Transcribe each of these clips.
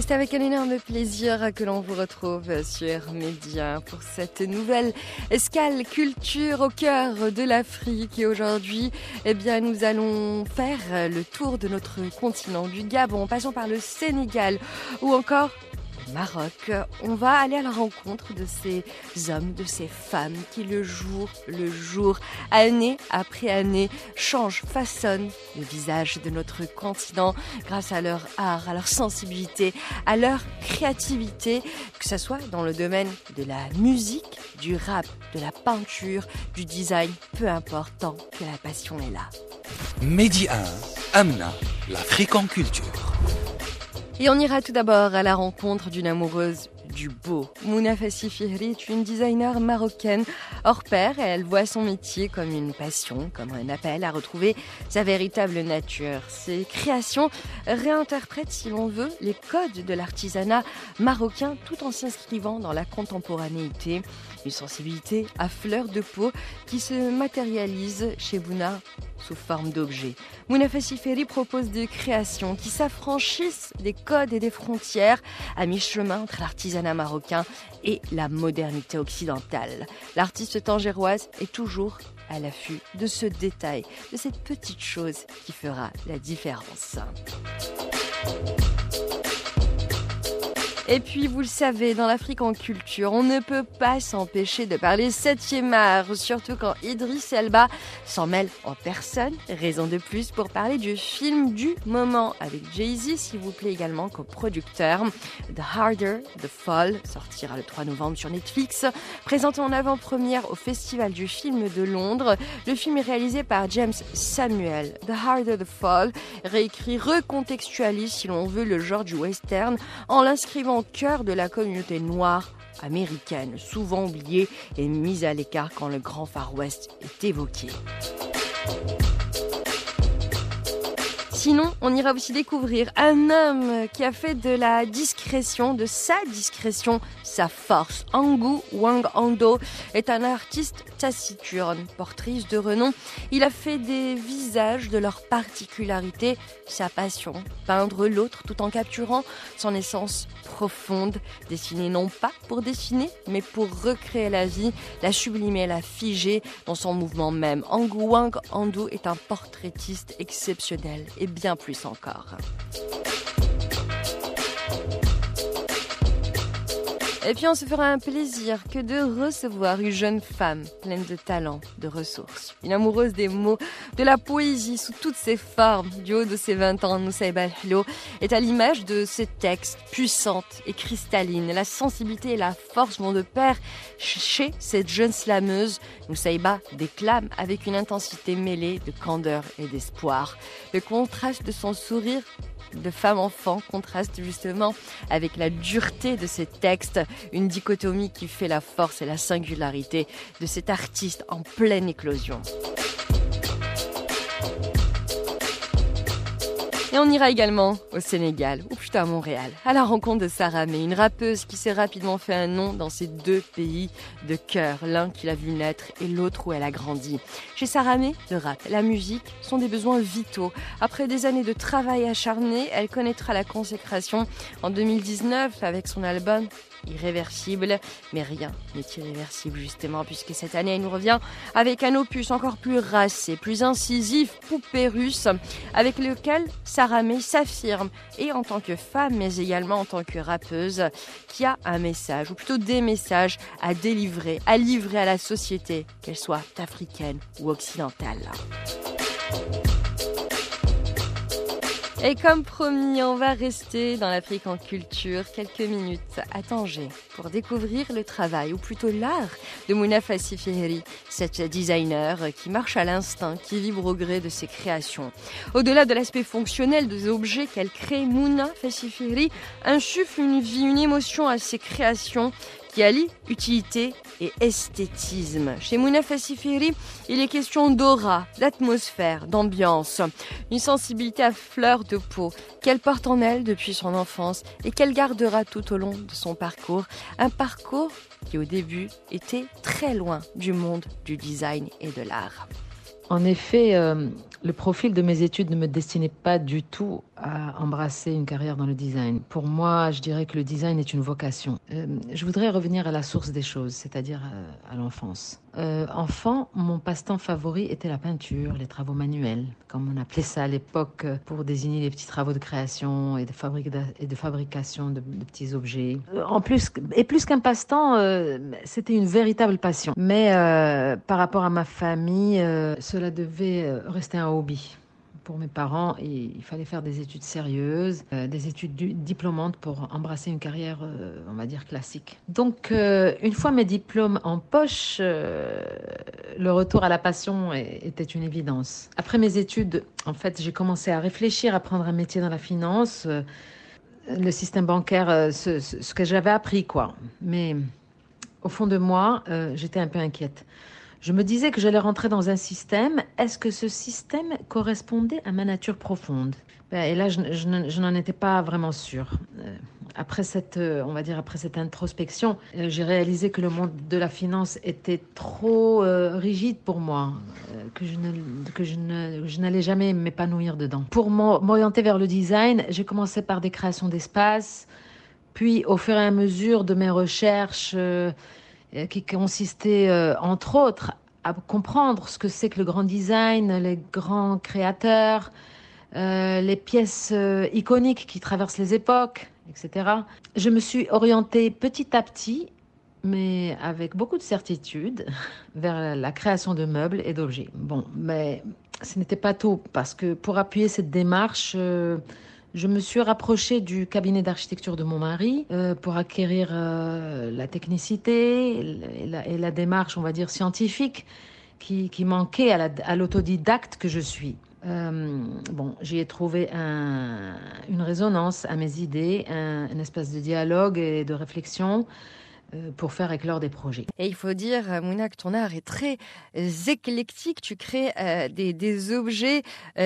C'est avec un énorme plaisir que l'on vous retrouve sur Média pour cette nouvelle escale culture au cœur de l'Afrique. Et aujourd'hui, eh bien, nous allons faire le tour de notre continent, du Gabon, passant par le Sénégal ou encore Maroc. On va aller à la rencontre de ces hommes, de ces femmes qui le jour le jour, année après année, changent, façonnent le visage de notre continent grâce à leur art, à leur sensibilité, à leur créativité, que ce soit dans le domaine de la musique, du rap, de la peinture, du design, peu importe tant que la passion est là. Mehdi 1, Amna, l'Afrique en culture. Et on ira tout d'abord à la rencontre d'une amoureuse du beau. Mouna Fassifiri est une designer marocaine hors pair et elle voit son métier comme une passion, comme un appel à retrouver sa véritable nature. Ses créations réinterprètent, si l'on veut, les codes de l'artisanat marocain tout en s'inscrivant dans la contemporanéité. Une sensibilité à fleur de peau qui se matérialise chez Mouna sous forme d'objets. Mouna Fassiferi propose des créations qui s'affranchissent des codes et des frontières à mi-chemin entre l'artisanat marocain et la modernité occidentale. L'artiste tangéroise est toujours à l'affût de ce détail, de cette petite chose qui fera la différence. Et puis, vous le savez, dans l'Afrique en culture, on ne peut pas s'empêcher de parler 7e art, surtout quand Idriss Elba s'en mêle en personne. Raison de plus pour parler du film du moment avec Jay-Z, s'il vous plaît également comme producteur. The Harder, The Fall sortira le 3 novembre sur Netflix. Présenté en avant-première au Festival du film de Londres, le film est réalisé par James Samuel. The Harder, The Fall réécrit, recontextualise, si l'on veut, le genre du western en l'inscrivant au cœur de la communauté noire américaine, souvent oubliée et mise à l'écart quand le Grand Far West est évoqué. Sinon, on ira aussi découvrir un homme qui a fait de la discrétion, de sa discrétion, sa force. Angu Wang Ando est un artiste taciturne, portrice de renom. Il a fait des visages de leur particularité, sa passion, peindre l'autre tout en capturant son essence profonde, dessiner non pas pour dessiner, mais pour recréer la vie, la sublimer, la figer dans son mouvement même. Angu Wang Ando est un portraitiste exceptionnel et bien plus encore. Et puis on se fera un plaisir que de recevoir une jeune femme pleine de talent, de ressources, une amoureuse des mots, de la poésie sous toutes ses formes. Du haut de ses 20 ans, Moussaïba Al-Hlo est à l'image de ses textes puissantes et cristallines. La sensibilité et la force vont de pair chez cette jeune slameuse. Moussaïba déclame avec une intensité mêlée de candeur et d'espoir. Le contraste de son sourire de femme-enfant contraste justement avec la dureté de ses textes, une dichotomie qui fait la force et la singularité de cet artiste en pleine éclosion. Et on ira également au Sénégal, ou plutôt à Montréal, à la rencontre de Sarah May, une rappeuse qui s'est rapidement fait un nom dans ces deux pays de cœur, l'un qui l'a vu naître et l'autre où elle a grandi. Chez Sarah May, le rap, la musique sont des besoins vitaux. Après des années de travail acharné, elle connaîtra la consécration en 2019 avec son album irréversible, mais rien n'est irréversible justement, puisque cette année elle nous revient avec un opus encore plus racé, plus incisif, poupée russe, avec lequel Sarah May s'affirme, et en tant que femme, mais également en tant que rappeuse, qui a un message, ou plutôt des messages à délivrer, à livrer à la société, qu'elle soit africaine ou occidentale. Et comme promis, on va rester dans l'Afrique en culture quelques minutes à Tanger pour découvrir le travail, ou plutôt l'art, de Mouna Fassifiri, cette designer qui marche à l'instinct, qui vibre au gré de ses créations. Au-delà de l'aspect fonctionnel des objets qu'elle crée, Mouna Fassifiri insuffle une vie, une émotion à ses créations utilité et esthétisme. Chez Mouna Fassifiri, il est question d'aura, d'atmosphère, d'ambiance, une sensibilité à fleur de peau qu'elle porte en elle depuis son enfance et qu'elle gardera tout au long de son parcours. Un parcours qui au début était très loin du monde du design et de l'art. En effet, euh, le profil de mes études ne me destinait pas du tout à embrasser une carrière dans le design. Pour moi, je dirais que le design est une vocation. Euh, je voudrais revenir à la source des choses, c'est-à-dire euh, à, l'enfance. Euh, enfant, mon passe-temps favori était la peinture, les travaux manuels, comme on appelait ça à l'époque pour désigner les petits travaux de création et de, fabrication de, de, petits objets. En plus, et plus qu'un passe-temps, c'était une véritable passion. Mais par rapport à ma famille, cela devait rester un hobby pour mes parents il fallait faire des études sérieuses, euh, des études diplômantes pour embrasser une carrière, euh, on va dire, classique. Donc, euh, une fois mes diplômes en poche, le retour à la passion était une évidence. Après mes études, en fait, j'ai commencé à réfléchir à prendre un métier dans la finance, le système bancaire, ce que j'avais appris, quoi. Mais au fond de moi, j'étais un peu inquiète. Je me disais que j'allais rentrer dans un système. Est-ce que ce système correspondait à ma nature profonde? Ben, Et là, je, n'en étais pas vraiment sûre. Euh, après cette, euh, on va dire, après cette introspection, euh, j'ai réalisé que le monde de la finance était trop rigide pour moi, que je n'allais jamais m'épanouir dedans. Pour m'orienter vers le design, j'ai commencé par des créations d'espace, puis au fur et à mesure de mes recherches qui consistait euh, entre autres à comprendre ce que c'est que le grand design, les grands créateurs, euh, les pièces iconiques qui traversent les époques, etc. Je me suis orientée petit à petit, mais avec beaucoup de certitude, vers la création de meubles et d'objets. Bon, mais ce n'était pas tout, parce que pour appuyer cette démarche, je me suis rapprochée du cabinet d'architecture de mon mari euh, pour acquérir euh, la technicité et la, démarche, on va dire, scientifique qui, manquait à l'autodidacte que je suis. Euh, bon, j'y ai trouvé un, une résonance à mes idées, un, espace de dialogue et de réflexion pour faire éclore des projets. Et il faut dire, euh, Mouna, que ton art est très euh, éclectique. Tu crées des, des, objets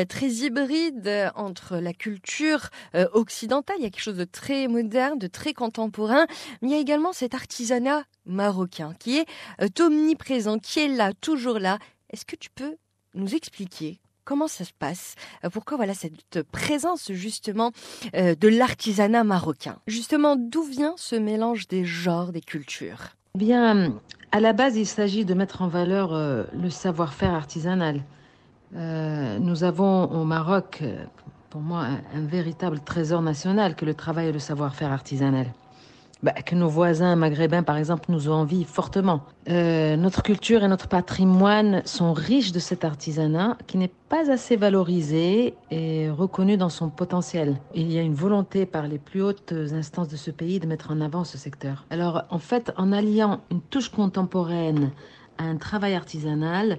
très hybrides entre la culture occidentale, il y a quelque chose de très moderne, de très contemporain, mais il y a également cet artisanat marocain qui est omniprésent, qui est là, toujours là. Est-ce que tu peux nous expliquer Comment ça se passe? Euh, Pourquoi voilà cette présence justement euh, de l'artisanat marocain? Justement, d'où vient ce mélange des genres, des cultures? Eh Bien, à la base, il s'agit de mettre en valeur euh, le savoir-faire artisanal. nous avons au Maroc, pour moi, un, véritable trésor national que le travail et le savoir-faire artisanal bah, que nos voisins maghrébins, par exemple, nous envient fortement. Euh, notre culture et notre patrimoine sont riches de cet artisanat qui n'est pas assez valorisé et reconnu dans son potentiel. Il y a une volonté par les plus hautes instances de ce pays de mettre en avant ce secteur. Alors, en fait, en alliant une touche contemporaine à un travail artisanal,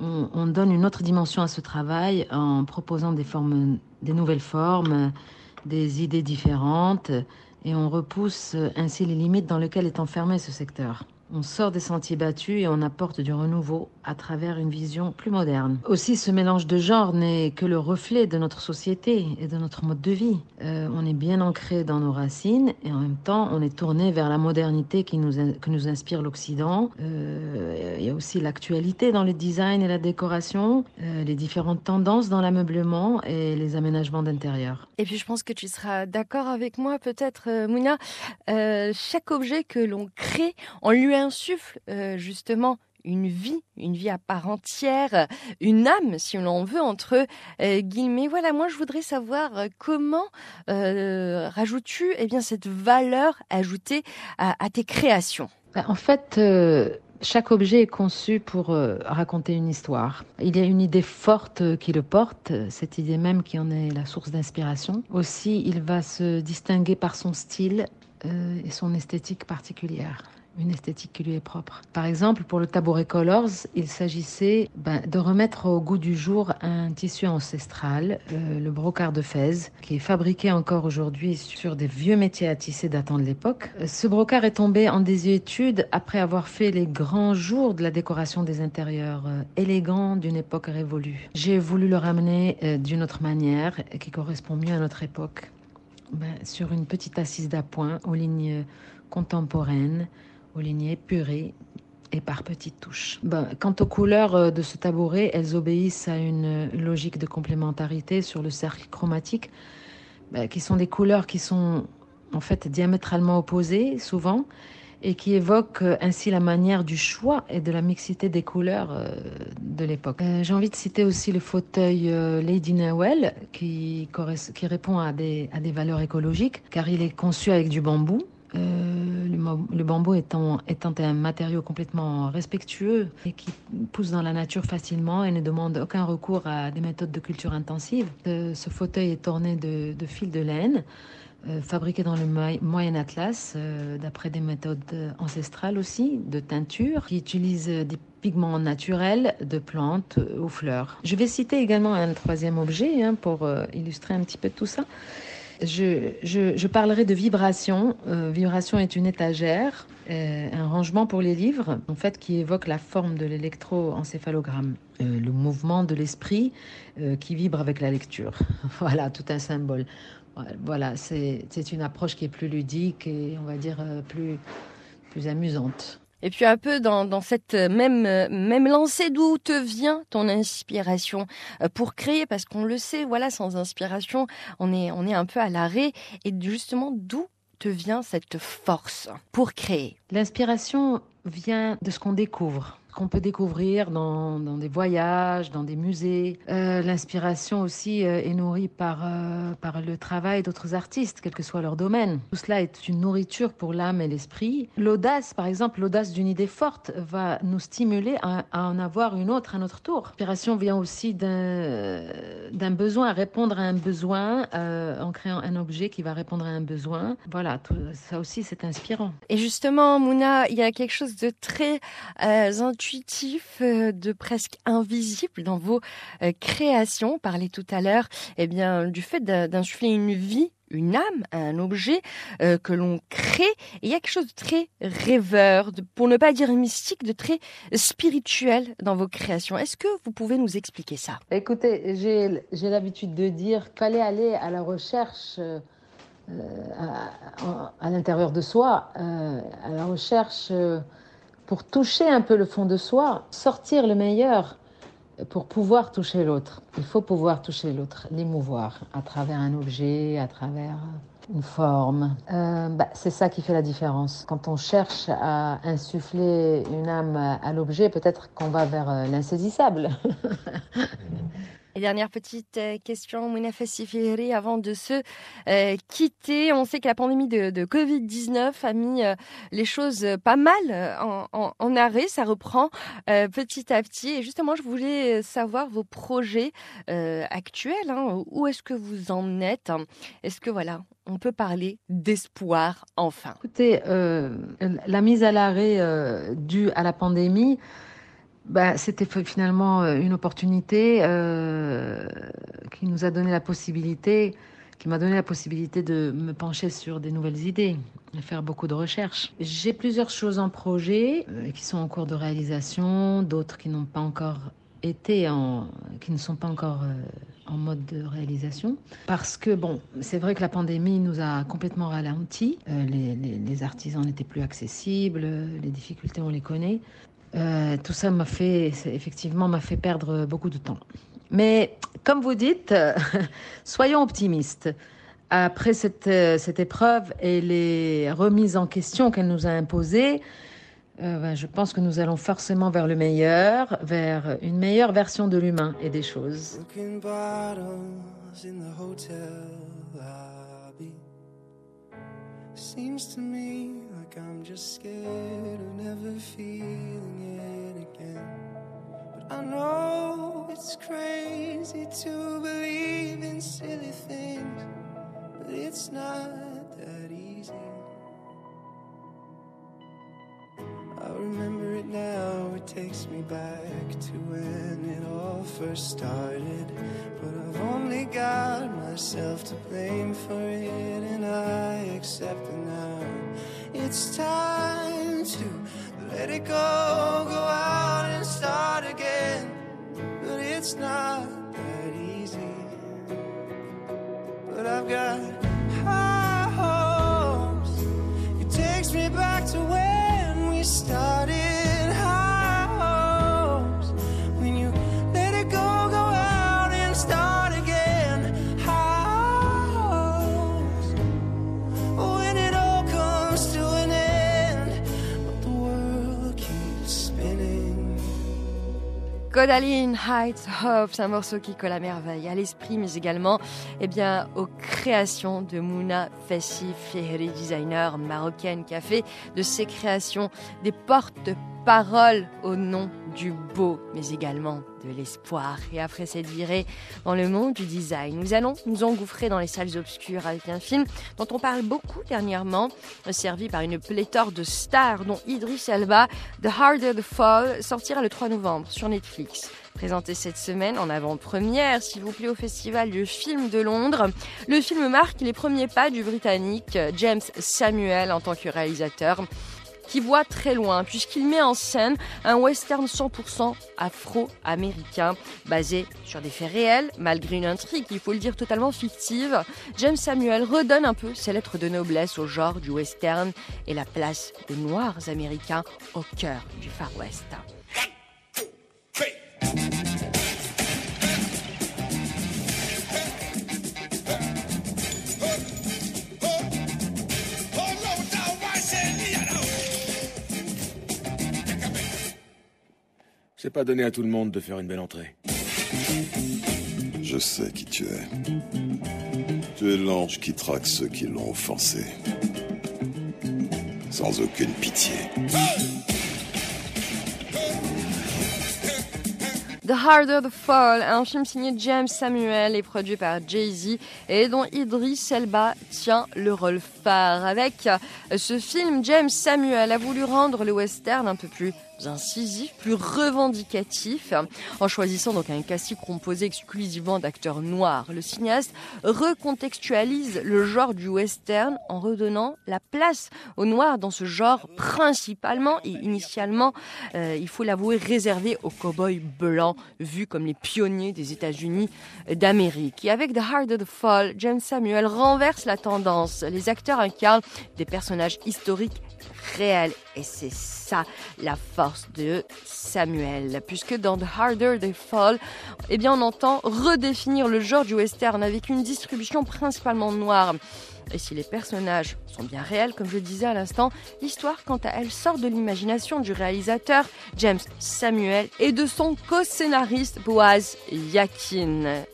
on, on donne une autre dimension à ce travail en proposant des formes, des nouvelles formes, des idées différentes et on repousse ainsi les limites dans lesquelles est enfermé ce secteur. On sort des sentiers battus et on apporte du renouveau à travers une vision plus moderne. Aussi, ce mélange de genres n'est que le reflet de notre société et de notre mode de vie. Euh, on est bien ancré dans nos racines et en même temps, on est tourné vers la modernité qui nous, que nous inspire l'Occident. Euh, il y a aussi l'actualité dans le design et la décoration, euh, les différentes tendances dans l'ameublement et les aménagements d'intérieur. Et puis, je pense que tu seras d'accord avec moi, peut-être, Mouna. Chaque objet que l'on crée, on lui insuffle euh, justement une vie, une vie à part entière, une âme, si l'on veut, entre euh, guillemets. Voilà, moi je voudrais savoir euh, comment rajoutes-tu eh bien, cette valeur ajoutée à, tes créations? Ben, En fait, chaque objet est conçu pour raconter une histoire. Il y a une idée forte qui le porte, cette idée même qui en est la source d'inspiration. Aussi, il va se distinguer par son style et son esthétique particulière. Une esthétique qui lui est propre. Par exemple, pour le tabouret Colors, il s'agissait ben, de remettre au goût du jour un tissu ancestral, euh, le brocart de Fès, qui est fabriqué encore aujourd'hui sur des vieux métiers à tisser datant de l'époque. Euh, ce brocart est tombé en désuétude après avoir fait les grands jours de la décoration des intérieurs euh, élégants d'une époque révolue. J'ai voulu le ramener d'une autre manière qui correspond mieux à notre époque. Ben, sur une petite assise d'appoint aux lignes contemporaines, aux lignes épurées et par petites touches. Ben, quant aux couleurs euh, de ce tabouret, elles obéissent à une logique de complémentarité sur le cercle chromatique, ben, qui sont des couleurs qui sont en fait diamétralement opposées souvent et qui évoquent euh, ainsi la manière du choix et de la mixité des couleurs euh, de l'époque. J'ai envie de citer aussi le fauteuil Lady Nawell qui, qui répond à des, à des valeurs écologiques car il est conçu avec du bambou euh, le, bambou étant, un matériau complètement respectueux et qui pousse dans la nature facilement et ne demande aucun recours à des méthodes de culture intensive. Euh, ce, fauteuil est orné de, de fils de laine. Euh, fabriqué dans le Moyen Atlas, d'après des méthodes ancestrales aussi, de teinture, qui utilisent des pigments naturels de plantes ou fleurs. Je vais citer également un troisième objet hein, pour illustrer un petit peu tout ça je, parlerai de vibration. Euh, vibration est une étagère, euh, un rangement pour les livres, en fait, qui évoque la forme de l'électroencéphalogramme, euh, le mouvement de l'esprit qui vibre avec la lecture. voilà, tout un symbole. Voilà, c'est une approche qui est plus ludique et on va dire plus, plus amusante. Et puis un peu dans, cette même, même lancée, d'où te vient ton inspiration euh, pour créer? Parce qu'on le sait, voilà, sans inspiration, on est, on est un peu à l'arrêt. Et justement, d'où te vient cette force pour créer? L'inspiration vient de ce qu'on découvre qu'on peut découvrir dans, des voyages, dans des musées. Euh, l'inspiration aussi euh, est nourrie par, euh, par le travail d'autres artistes, quel que soit leur domaine. Tout cela est une nourriture pour l'âme et l'esprit. L'audace, par exemple, l'audace d'une idée forte va nous stimuler à, en avoir une autre à notre tour. L'inspiration vient aussi d'un besoin, à répondre à un besoin en créant un objet qui va répondre à un besoin. Voilà, tout, ça aussi c'est inspirant. Et justement, Mouna, il y a quelque chose de très intuitif, euh, de presque invisible dans vos euh, créations. On parlait tout à l'heure eh bien, du fait d'insuffler une vie une âme un objet euh, que l'on crée. Il y a quelque chose de très rêveur, pour ne pas dire mystique, de très spirituel dans vos créations. Est-ce que vous pouvez nous expliquer ça? Écoutez, j'ai l'habitude de dire qu'il fallait aller à la recherche. à, l'intérieur de soi, à la recherche pour toucher un peu le fond de soi, sortir le meilleur pour pouvoir toucher l'autre. Il faut pouvoir toucher l'autre, l'émouvoir à travers un objet, à travers une forme. Euh, bah, c'est ça qui fait la différence. Quand on cherche à insuffler une âme à l'objet, peut-être qu'on va vers l'insaisissable. Et dernière petite euh, question, Mouna Fassifiri, avant de se euh, quitter. On sait que la pandémie de, Covid-19 a mis euh, les choses pas mal en, arrêt. Ça reprend petit à petit. Et justement, je voulais savoir vos projets actuels. Hein. Où est-ce que vous en êtes Est-ce que voilà, on peut parler d'espoir enfin? Écoutez, la mise à l'arrêt due à la pandémie, bah, C'était finalement euh, une opportunité euh, qui nous a donné la possibilité, qui m'a donné la possibilité de me pencher sur des nouvelles idées, de faire beaucoup de recherches. J'ai plusieurs choses en projet euh, qui sont en cours de réalisation, d'autres qui n'ont pas encore été en, qui ne sont pas encore en mode de réalisation. Parce que, bon, c'est vrai que la pandémie nous a complètement ralenti. les, artisans n'étaient plus accessibles, les difficultés, on les connaît. Euh, tout ça m'a fait, effectivement, m'a fait perdre beaucoup de temps. Mais comme vous dites, soyons optimistes. Après cette, euh, cette, épreuve et les remises en question qu'elle nous a imposées, euh, ben, je pense que nous allons forcément vers le meilleur, vers une meilleure version de l'humain et des choses. I'm just scared of never feeling it again. But I know it's crazy to believe in silly things, but it's not that easy. I remember it now it takes me back to when it all first started. But I've only got myself to blame for it, and I accept it now. It's time to let it go, go out and start again. But it's not that easy. But I've got Codaline Heights Hope, c'est un morceau qui colle à merveille à l'esprit, mais également eh bien, aux créations de Mouna Fassi Fihri, designer marocaine, qui a fait de ses créations des porte-paroles au nom du beau, mais également de l'espoir. Et après cette virée dans le monde du design, nous allons nous engouffrer dans les salles obscures avec un film dont on parle beaucoup dernièrement, servi par une pléthore de stars, dont Idris Elba, The Harder the Fall, sortira le 3 novembre sur Netflix. Présenté cette semaine en avant-première, s'il vous plaît, au Festival du film de Londres. Le film marque les premiers pas du Britannique James Samuel en tant que réalisateur qui voit très loin puisqu'il met en scène un western 100% afro-américain basé sur des faits réels malgré une intrigue, il faut le dire, totalement fictive. James Samuel redonne un peu ses lettres de noblesse au genre du western et la place des noirs américains au cœur du Far West. C'est pas donné à tout le monde de faire une belle entrée. Je sais qui tu es. Tu es l'ange qui traque ceux qui l'ont offensé. Sans aucune pitié. The Harder the Fall, un film signé James Samuel et produit par Jay-Z et dont Idris Elba tient le rôle phare. Avec ce film, James Samuel a voulu rendre le western un peu plus incisif, plus revendicatif, en choisissant donc un casting composé exclusivement d'acteurs noirs. Le cinéaste recontextualise le genre du western en redonnant la place aux noirs dans ce genre principalement et initialement, euh, il faut l'avouer, réservé aux cowboys blancs, vus comme les pionniers des États-Unis d'Amérique. Et avec The Harder the Fall, James Samuel renverse la tendance. Les acteurs incarnent des personnages historiques réels et c'est ça la force de Samuel, puisque dans The Harder They Fall, eh bien on entend redéfinir le genre du western avec une distribution principalement noire. Et si les personnages sont bien réels, comme je le disais à l'instant, l'histoire, quant à elle, sort de l'imagination du réalisateur James Samuel et de son co-scénariste Boaz Yakin.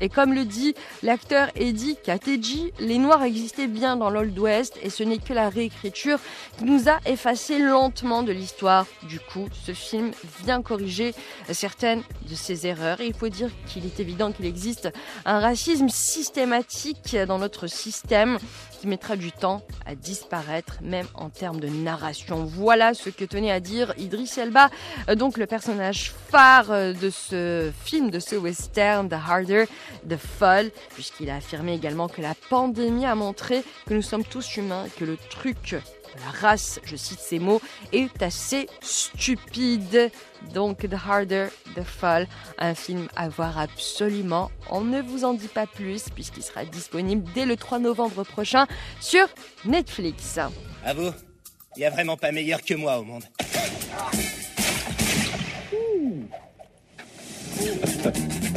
Et comme le dit l'acteur Eddie Kateji, les Noirs existaient bien dans l'Old West et ce n'est que la réécriture qui nous a effacé lentement de l'histoire. Du coup, ce film vient corriger certaines de ces erreurs et il faut dire qu'il est évident qu'il existe un racisme systématique dans notre système mettra du temps à disparaître, même en termes de narration. Voilà ce que tenait à dire Idris Elba, donc le personnage phare de ce film, de ce western, The Harder, The Fall, puisqu'il a affirmé également que la pandémie a montré que nous sommes tous humains, que le truc la race, je cite ces mots, est assez stupide. Donc The Harder the Fall, un film à voir absolument. On ne vous en dit pas plus puisqu'il sera disponible dès le 3 novembre prochain sur Netflix. À vous, il n'y a vraiment pas meilleur que moi au monde.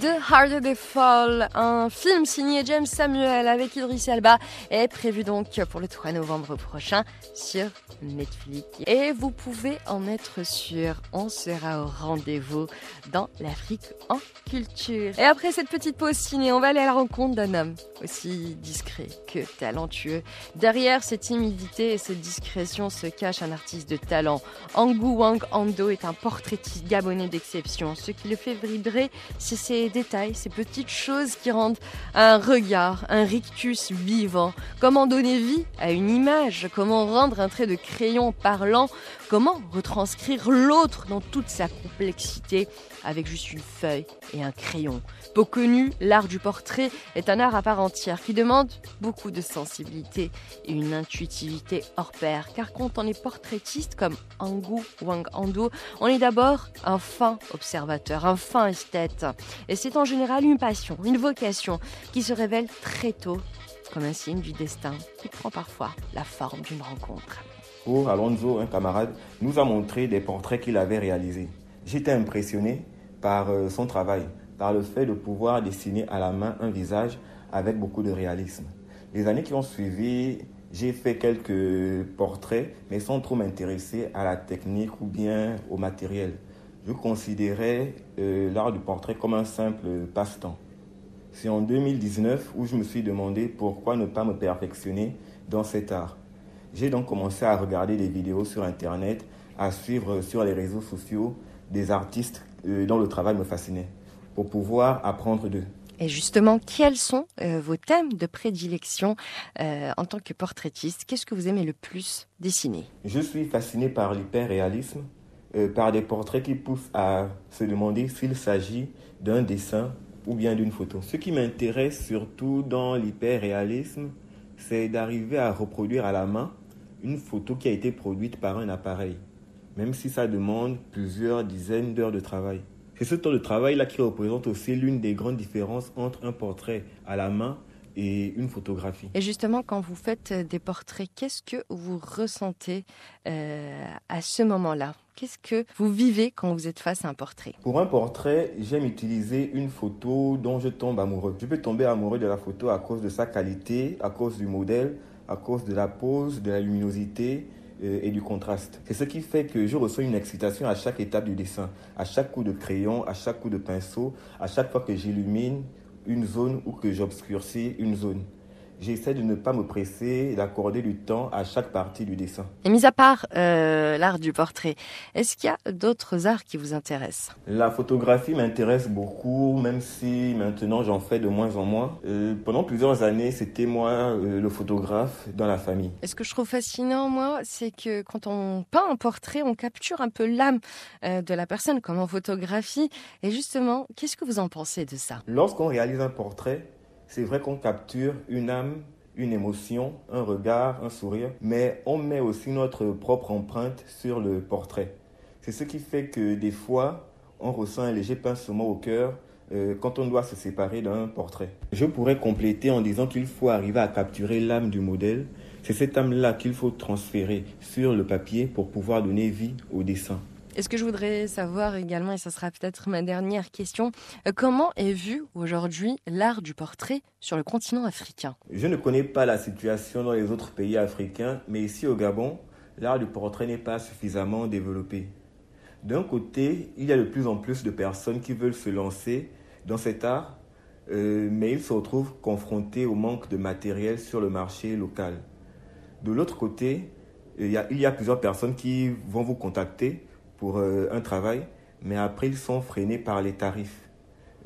The Harder They Fall, un film signé James Samuel avec Idris Elba, est prévu donc pour le 3 novembre prochain sur Netflix. Et vous pouvez en être sûr, on sera au rendez-vous dans l'Afrique en culture. Et après cette petite pause ciné, on va aller à la rencontre d'un homme aussi discret que talentueux. Derrière cette timidité et cette discrétion se cache un artiste de talent. Angu Wang Ando est un portraitiste gabonais d'exception. Ce qui le fait vibrer, c'est ses détails, ces petites choses qui rendent un regard, un rictus vivant. Comment donner vie à une image? Comment rendre un trait de crayon parlant? Comment retranscrire l'autre dans toute sa complexité avec juste une feuille et un crayon Peu connu, l'art du portrait est un art à part entière qui demande beaucoup de sensibilité et une intuitivité hors pair. Car quand on est portraitiste comme Angu Wang Ando, on est d'abord un fin observateur, un fin esthète. Et c'est en général une passion, une vocation qui se révèle très tôt comme un signe du destin qui prend parfois la forme d'une rencontre. Pour Alonso, un camarade, nous a montré des portraits qu'il avait réalisés. J'étais impressionné par euh, son travail, par le fait de pouvoir dessiner à la main un visage avec beaucoup de réalisme. Les années qui ont suivi, j'ai fait quelques portraits, mais sans trop m'intéresser à la technique ou bien au matériel. Je considérais euh, l'art du portrait comme un simple passe-temps. C'est en 2019 où je me suis demandé pourquoi ne pas me perfectionner dans cet art. J'ai donc commencé à regarder des vidéos sur Internet, à suivre sur les réseaux sociaux des artistes euh, dont le travail me fascinait, pour pouvoir apprendre d'eux. Et justement, quels sont euh, vos thèmes de prédilection euh, en tant que portraitiste? Qu'est-ce que vous aimez le plus dessiner? Je suis fasciné par l'hyperréalisme, par des portraits qui poussent à se demander s'il s'agit d'un dessin ou bien d'une photo. Ce qui m'intéresse surtout dans l'hyperréalisme, c'est d'arriver à reproduire à la main une photo qui a été produite par un appareil, même si ça demande plusieurs dizaines d'heures de travail. C'est ce temps de travail-là qui représente aussi l'une des grandes différences entre un portrait à la main et une photographie. Et justement, quand vous faites des portraits, qu'est-ce que vous ressentez euh, à ce moment-là? Qu'est-ce que vous vivez quand vous êtes face à un portrait? Pour un portrait, j'aime utiliser une photo dont je tombe amoureux. Je peux tomber amoureux de la photo à cause de sa qualité, à cause du modèle, à cause de la pose, de la luminosité euh, et du contraste. C'est ce qui fait que je ressens une excitation à chaque étape du dessin, à chaque coup de crayon, à chaque coup de pinceau, à chaque fois que j'illumine une zone ou que j'obscurcis une zone j'essaie de ne pas me presser et d'accorder du temps à chaque partie du dessin. Et mis à part euh, l'art du portrait, est-ce qu'il y a d'autres arts qui vous intéressent? La photographie m'intéresse beaucoup, même si maintenant j'en fais de moins en moins. Euh, pendant plusieurs années, c'était moi euh, le photographe dans la famille. Et ce que je trouve fascinant, moi, c'est que quand on peint un portrait, on capture un peu l'âme de la personne, comme en photographie. Et justement, qu'est-ce que vous en pensez de ça? Lorsqu'on réalise un portrait, c'est vrai qu'on capture une âme, une émotion, un regard, un sourire, mais on met aussi notre propre empreinte sur le portrait. C'est ce qui fait que des fois, on ressent un léger pincement au cœur euh, quand on doit se séparer d'un portrait. Je pourrais compléter en disant qu'il faut arriver à capturer l'âme du modèle. C'est cette âme-là qu'il faut transférer sur le papier pour pouvoir donner vie au dessin. Et ce que je voudrais savoir également, et ce sera peut-être ma dernière question, euh, comment est vu aujourd'hui l'art du portrait sur le continent africain? Je ne connais pas la situation dans les autres pays africains, mais ici au Gabon, l'art du portrait n'est pas suffisamment développé. D'un côté, il y a de plus en plus de personnes qui veulent se lancer dans cet art, euh, mais ils se retrouvent confrontés au manque de matériel sur le marché local. De l'autre côté, il y a plusieurs personnes qui vont vous contacter pour euh, un travail, mais après ils sont freinés par les tarifs.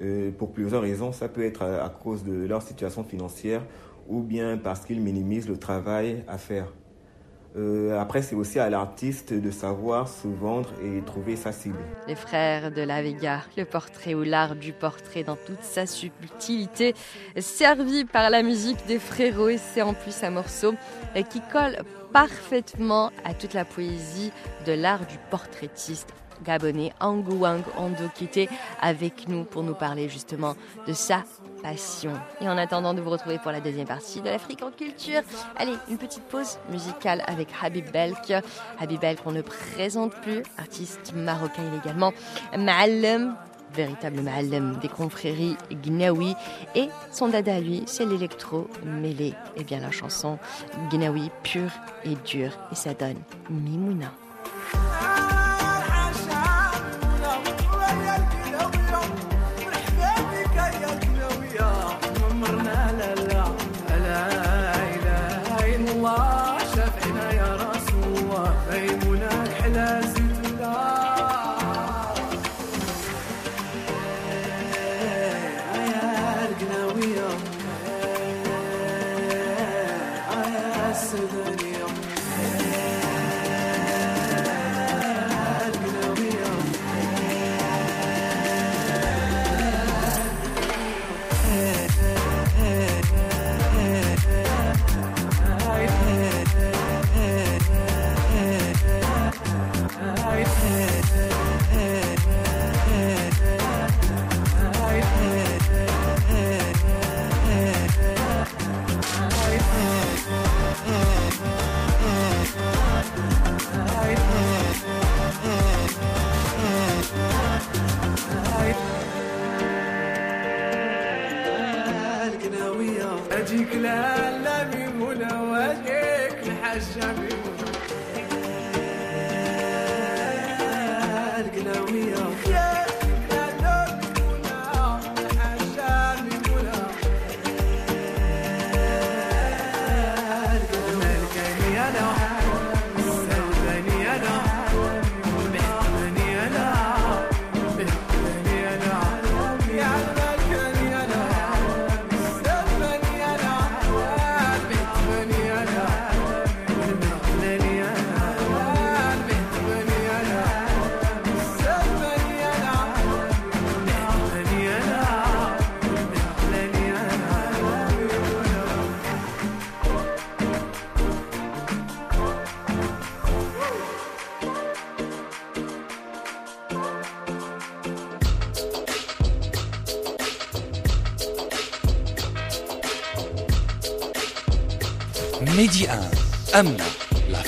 Euh, pour plusieurs raisons, ça peut être à, cause de leur situation financière ou bien parce qu'ils minimisent le travail à faire. Euh, après, c'est aussi à l'artiste de savoir se vendre et trouver sa cible. Les frères de la Vega, le portrait ou l'art du portrait dans toute sa subtilité, servi par la musique des frérots et c'est en plus un morceau qui colle parfaitement à toute la poésie de l'art du portraitiste gabonais Angouang Ando qui était avec nous pour nous parler justement de sa passion. Et en attendant de vous retrouver pour la deuxième partie de l'Afrique en culture, allez, une petite pause musicale avec Habib Belk. Habib Belk, on ne présente plus, artiste marocain également. Ma'alem, véritable ma'alem des confréries Gnawi. Et son dada à lui, c'est l'électro mêlé. Et eh bien la chanson Gnawi pure et dure. Et ça donne Mimouna.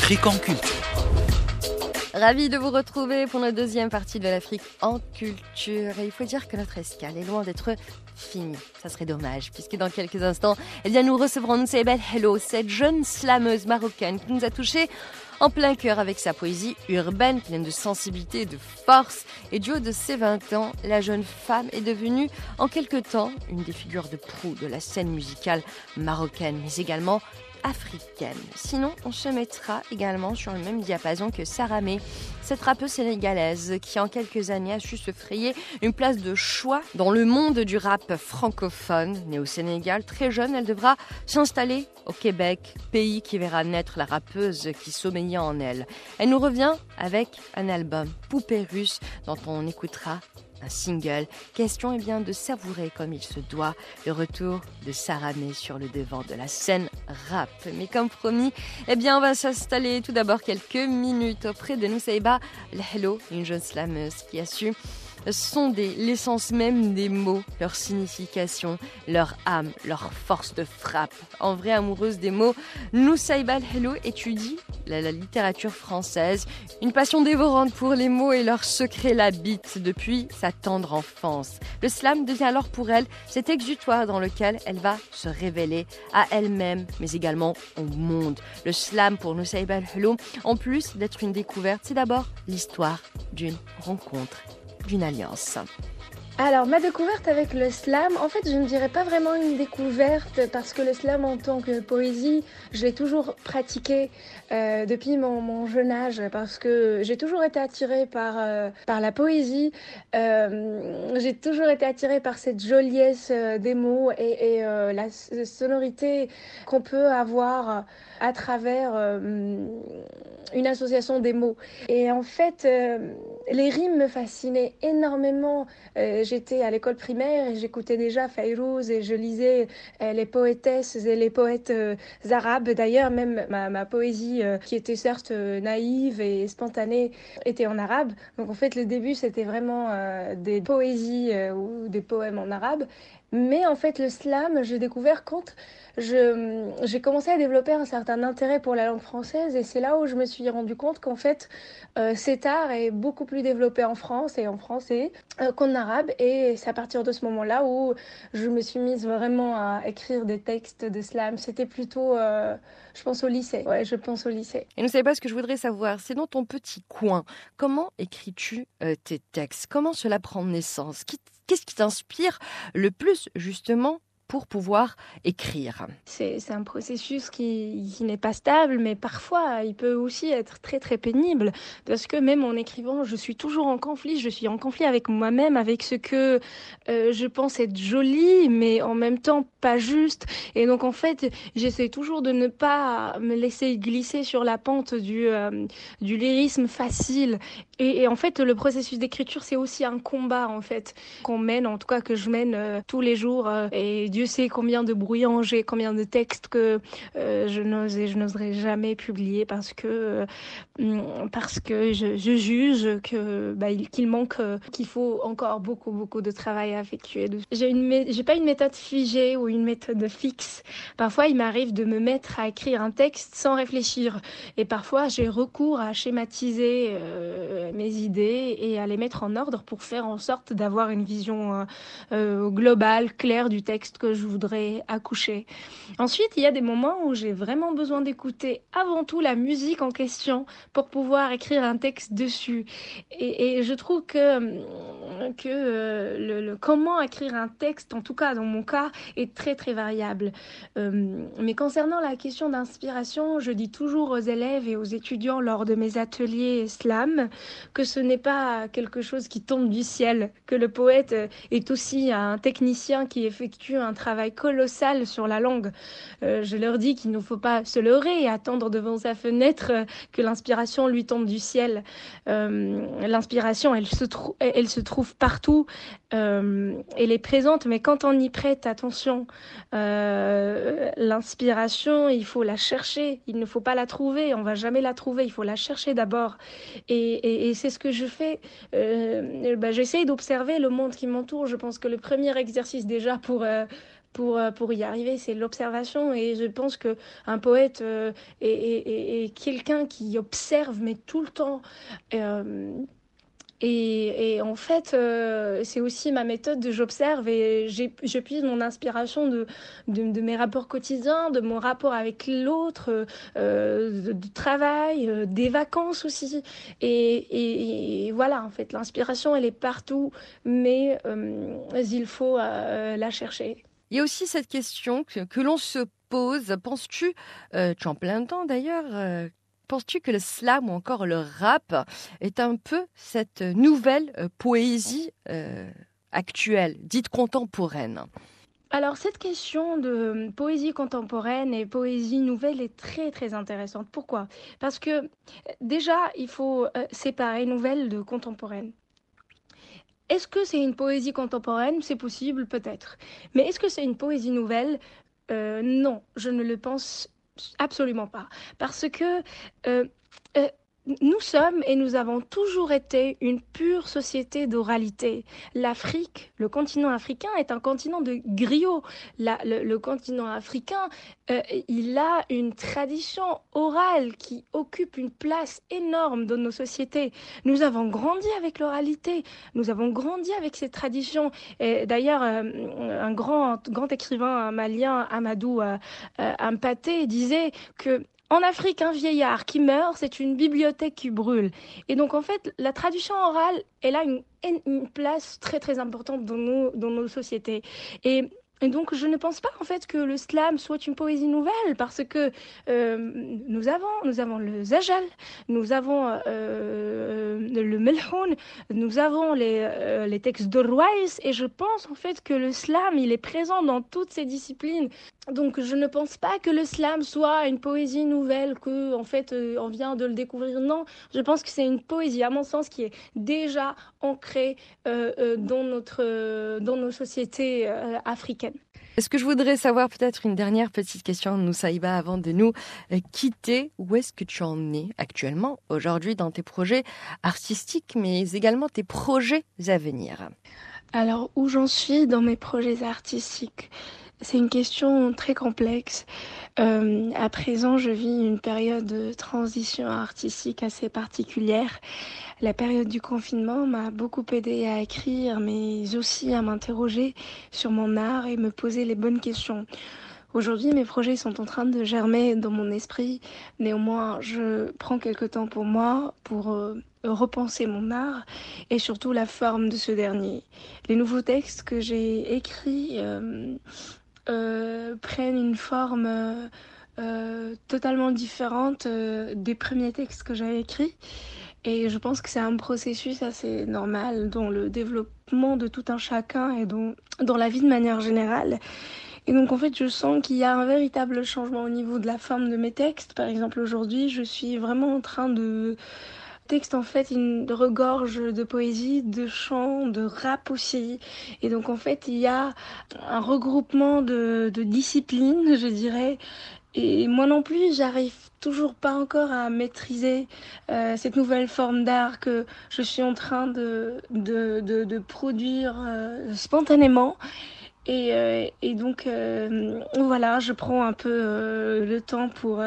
En culture. Ravi de vous retrouver pour notre deuxième partie de l'Afrique en culture. Et il faut dire que notre escale est loin d'être finie. Ça serait dommage, puisque dans quelques instants, eh bien, nous recevrons Nseibel Hello, cette jeune slameuse marocaine qui nous a touchés en plein cœur avec sa poésie urbaine, pleine de sensibilité de force. Et du haut de ses 20 ans, la jeune femme est devenue en quelque temps une des figures de proue de la scène musicale marocaine, mais également africaine. Sinon, on se mettra également sur le même diapason que Sarah May, cette rappeuse sénégalaise qui en quelques années a su se frayer une place de choix dans le monde du rap francophone. Née au Sénégal, très jeune, elle devra s'installer au Québec, pays qui verra naître la rappeuse qui sommeillait en elle. Elle nous revient avec un album, Poupée russe, dont on écoutera un single. Question est bien de savourer comme il se doit le retour de Sarah May sur le devant de la scène rap. Mais comme promis, eh bien on va s'installer tout d'abord quelques minutes auprès de Nusaiba Hello, une jeune slameuse qui a su sonder l'essence même des mots, leur signification, leur âme, leur force de frappe. En vraie amoureuse des mots, Nusaibal Hello étudie la, littérature française, une passion dévorante pour les mots et leurs secrets l'habite depuis sa tendre enfance. Le slam devient alors pour elle cet exutoire dans lequel elle va se révéler à elle-même, mais également au monde. Le slam pour Nusaibal Hello, en plus d'être une découverte, c'est d'abord l'histoire d'une rencontre alliance. Alors, ma découverte avec le slam, en fait, je ne dirais pas vraiment une découverte parce que le slam en tant que poésie, je l'ai toujours pratiqué euh, depuis mon, jeune âge parce que j'ai toujours été attirée par, euh, la poésie, euh, j'ai toujours été attirée par cette joliesse des mots et la sonorité qu'on peut avoir à travers une association des mots. Et en fait, les rimes me fascinaient énormément j'étais à l'école primaire et j'écoutais déjà Fayrouz et je lisais euh, les poétesses et les poètes euh, arabes. D'ailleurs, même ma, ma poésie, euh, qui était certes naïve et spontanée, était en arabe. Donc en fait, le début, c'était vraiment des poésies ou des poèmes en arabe. Mais en fait, le slam, j'ai découvert quand j'ai commencé à développer un certain intérêt pour la langue française et c'est là où je me suis rendu compte qu'en fait, euh, cet art est beaucoup plus développé en France et en français euh, qu'en arabe. Et c'est à partir de ce moment-là où je me suis mise vraiment à écrire des textes de slam. C'était plutôt, euh, je pense, au lycée. Ouais, je pense au lycée. Et ne savez pas ce que je voudrais savoir, c'est dans ton petit coin. Comment écris-tu tes textes? Comment cela prend naissance? Qu'est-ce qui t'inspire le plus justement pour pouvoir écrire C'est un processus qui, qui n'est pas stable, mais parfois il peut aussi être très très pénible, parce que même en écrivant, je suis toujours en conflit, je suis en conflit avec moi-même, avec ce que euh, je pense être joli, mais en même temps pas juste. Et donc en fait, j'essaie toujours de ne pas me laisser glisser sur la pente du, euh, du lyrisme facile. Et, en fait, le processus d'écriture, c'est aussi un combat en fait qu'on mène, en tout cas que je mène euh, tous les jours. Et Dieu sait combien de brouillons j'ai, combien de textes que euh, je n'ose et je n'oserais jamais publier parce que mm, parce que je, juge bah, qu'il manque, qu'il faut encore beaucoup beaucoup de travail à effectuer. J'ai une j'ai pas une méthode figée ou une méthode fixe. Parfois, il m'arrive de me mettre à écrire un texte sans réfléchir, et parfois j'ai recours à schématiser euh, mes idées et à les mettre en ordre pour faire en sorte d'avoir une vision euh, euh, globale, claire du texte que je voudrais accoucher. Ensuite, il y a des moments où j'ai vraiment besoin d'écouter avant tout la musique en question pour pouvoir écrire un texte dessus. Et, je trouve que, que le, le, comment écrire un texte, en tout cas dans mon cas, est très très variable. mais concernant la question d'inspiration, je dis toujours aux élèves et aux étudiants lors de mes ateliers slam que ce n'est pas quelque chose qui tombe du ciel, que le poète est aussi un technicien qui effectue un travail colossal sur la langue. Euh, je leur dis qu'il ne faut pas se leurrer et attendre devant sa fenêtre que l'inspiration lui tombe du ciel. Euh, l'inspiration, elle, se elle se trouve partout, euh, elle est présente, mais quand on y prête attention, euh, l'inspiration, il faut la chercher, il ne faut pas la trouver, on va jamais la trouver, il faut la chercher d'abord. Et, c'est ce que je fais. Euh, bah, J'essaye d'observer le monde qui m'entoure. Je pense que le premier exercice déjà pour euh, pour, pour y arriver, c'est l'observation. Et je pense que un poète euh, est, est quelqu'un qui observe, mais tout le temps. Euh, et, en fait, euh, c'est aussi ma méthode de j'observe et je puise mon inspiration de, de, mes rapports quotidiens, de mon rapport avec l'autre, euh, de, travail, euh, des vacances aussi. Et, voilà, en fait, l'inspiration, elle est partout, mais euh, il faut euh, la chercher. Il y a aussi cette question que, l'on se pose. Penses-tu, euh, tu en plein temps d'ailleurs, Penses-tu que le slam ou encore le rap est un peu cette nouvelle euh, poésie euh, actuelle, dite contemporaine? Alors cette question de poésie contemporaine et poésie nouvelle est très très intéressante. Pourquoi? Parce que déjà, il faut euh, séparer nouvelle de contemporaine. Est-ce que c'est une poésie contemporaine? C'est possible, peut-être. Mais est-ce que c'est une poésie nouvelle? Euh, Non, je ne le pense Absolument pas. Parce que euh, euh, nous sommes et nous avons toujours été une pure société d'oralité. L'Afrique, le continent africain est un continent de griots. Le, continent africain, euh, il a une tradition orale qui occupe une place énorme dans nos sociétés. Nous avons grandi avec l'oralité, nous avons grandi avec ces traditions. D'ailleurs, euh, un grand, grand écrivain malien, Amadou euh, Ampaté, disait que en Afrique, un vieillard qui meurt, c'est une bibliothèque qui brûle. Et donc, en fait, la tradition orale, elle a une, une place très, très importante dans nos, dans nos sociétés. Et et donc, je ne pense pas en fait que le slam soit une poésie nouvelle parce que euh, nous avons, nous avons le zajal, nous avons euh, le melhoun, nous avons les, euh, textes de et je pense en fait que le slam, il est présent dans toutes ces disciplines. Donc, je ne pense pas que le slam soit une poésie nouvelle, que en fait on vient de le découvrir. Non, je pense que c'est une poésie, à mon sens, qui est déjà ancrée dans notre, dans nos sociétés africaines. Est-ce que je voudrais savoir peut-être une dernière petite question, Noussaïba, avant de nous quitter? Où est-ce que tu en es actuellement, aujourd'hui, dans tes projets artistiques, mais également tes projets à venir? Alors, où j'en suis dans mes projets artistiques? C'est une question très complexe. Euh, à présent, je vis une période de transition artistique assez particulière. La période du confinement m'a beaucoup aidé à écrire, mais aussi à m'interroger sur mon art et me poser les bonnes questions. Aujourd'hui, mes projets sont en train de germer dans mon esprit. Néanmoins, je prends quelque temps pour moi, pour euh, repenser mon art et surtout la forme de ce dernier. Les nouveaux textes que j'ai écrits euh, prennent une forme totalement différente des premiers textes que j'avais écrits. Et je pense que c'est un processus assez normal dans le développement de tout un chacun et dans, dans la vie de manière générale. Et donc en fait, je sens qu'il y a un véritable changement au niveau de la forme de mes textes. Par exemple, aujourd'hui, je suis vraiment en train de texte en fait une regorge de poésie, de chants, de rap aussi. Et donc en fait il y a un regroupement de, disciplines, je dirais. Et moi non plus, j'arrive toujours pas encore à maîtriser euh, cette nouvelle forme d'art que je suis en train de, de, de, produire euh, spontanément. Et, euh, donc voilà, je prends un peu le temps pour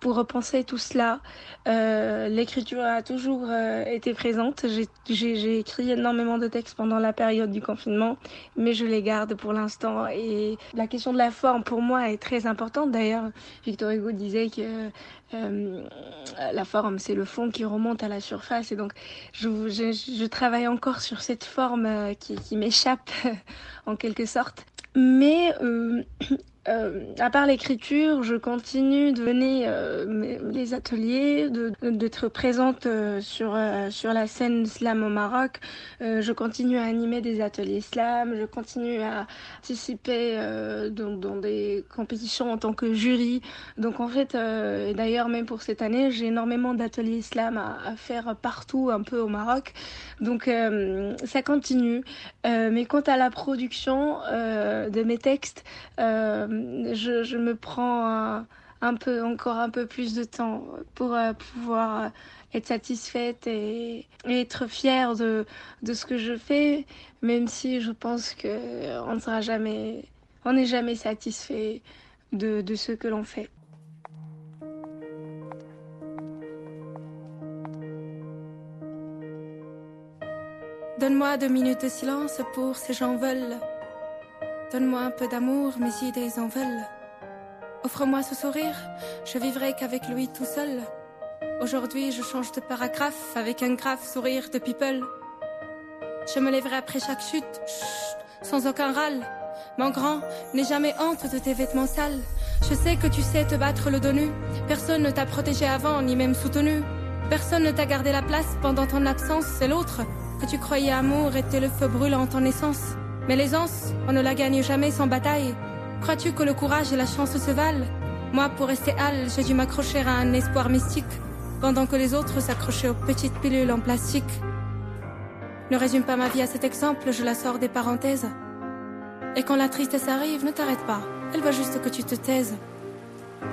pour repenser tout cela. Euh, L'écriture a toujours euh, été présente. J'ai écrit énormément de textes pendant la période du confinement, mais je les garde pour l'instant. Et la question de la forme, pour moi, est très importante. D'ailleurs, Victor Hugo disait que euh, la forme, c'est le fond qui remonte à la surface. Et donc, je, travaille encore sur cette forme qui, qui m'échappe, en quelque sorte. Mais euh, euh, à part l'écriture, je continue de mener euh, les ateliers, d'être présente euh, sur, euh, sur la scène slam au Maroc. Euh, je continue à animer des ateliers slam, je continue à participer dans, des compétitions en tant que jury. Donc en fait, d'ailleurs même pour cette année, j'ai énormément d'ateliers slam à, faire partout un peu au Maroc. Donc ça continue. mais quant à la production de mes textes, je, me prends un, un, peu, encore un peu plus de temps pour euh, pouvoir être satisfaite et, être fière de, de ce que je fais, même si je pense que on ne sera jamais, on n'est jamais satisfait de, de ce que l'on fait. Donne-moi deux minutes de silence pour ces gens veulent. Donne-moi un peu d'amour, mes idées en veulent. Offre-moi ce sourire, je vivrai qu'avec lui tout seul. Aujourd'hui, je change de paragraphe avec un grave sourire de people. Je me lèverai après chaque chute, chut, sans aucun râle. Mon grand, n'aie jamais honte de tes vêtements sales. Je sais que tu sais te battre le dos nu. Personne ne t'a protégé avant, ni même soutenu. Personne ne t'a gardé la place pendant ton absence. C'est l'autre que tu croyais amour était le feu brûlant en essence. Mais l'aisance, on ne la gagne jamais sans bataille. Crois-tu que le courage et la chance se valent? Moi, pour rester hâle, j'ai dû m'accrocher à un espoir mystique, pendant que les autres s'accrochaient aux petites pilules en plastique. Ne résume pas ma vie à cet exemple, je la sors des parenthèses. Et quand la tristesse arrive, ne t'arrête pas, elle veut juste que tu te taises.